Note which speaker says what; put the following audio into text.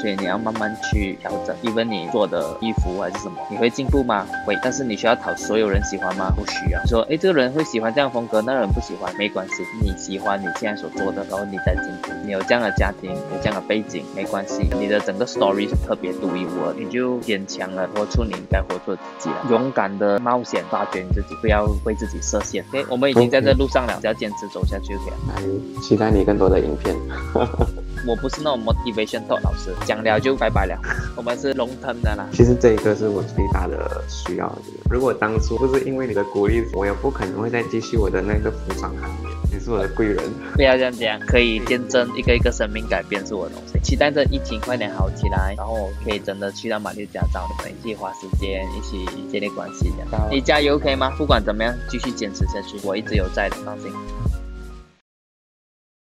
Speaker 1: 所以你要慢慢去调整。even 你做的衣服还是什么，你会进步吗？会，但是你需要讨所有人喜欢吗？不需要。说，哎，这个人会喜欢这样风格，那个人不喜欢，没关系。你喜欢你现在所做的，然后你再进步。你有这样的家庭，有这样的背景，没关系。你的整个 story 是特别独一无二，你就坚强了，活出你应该活出的自己了。勇敢的冒险，发掘你自己，不要为自己设限。OK，我们已经在这路上了，只要坚持走下去就可以
Speaker 2: 了。期待你更多的影片。
Speaker 1: 我不是那种 motivation talk 老师，讲了就拜拜了。我们是 long term 的啦。
Speaker 2: 其实这一个是我最大的需要。如果当初不是因为你的鼓励，我也不可能会再继续我的那个服装行业。你是我的贵人。
Speaker 1: 不要这样讲，可以见证一个一个生命改变是我的东西。期待着疫情快点好起来，然后我可以真的去到马六甲找你们一起花时间，一起建立关系。你加油可以吗？不管怎么样，继续坚持下去，我一直有在的，放心。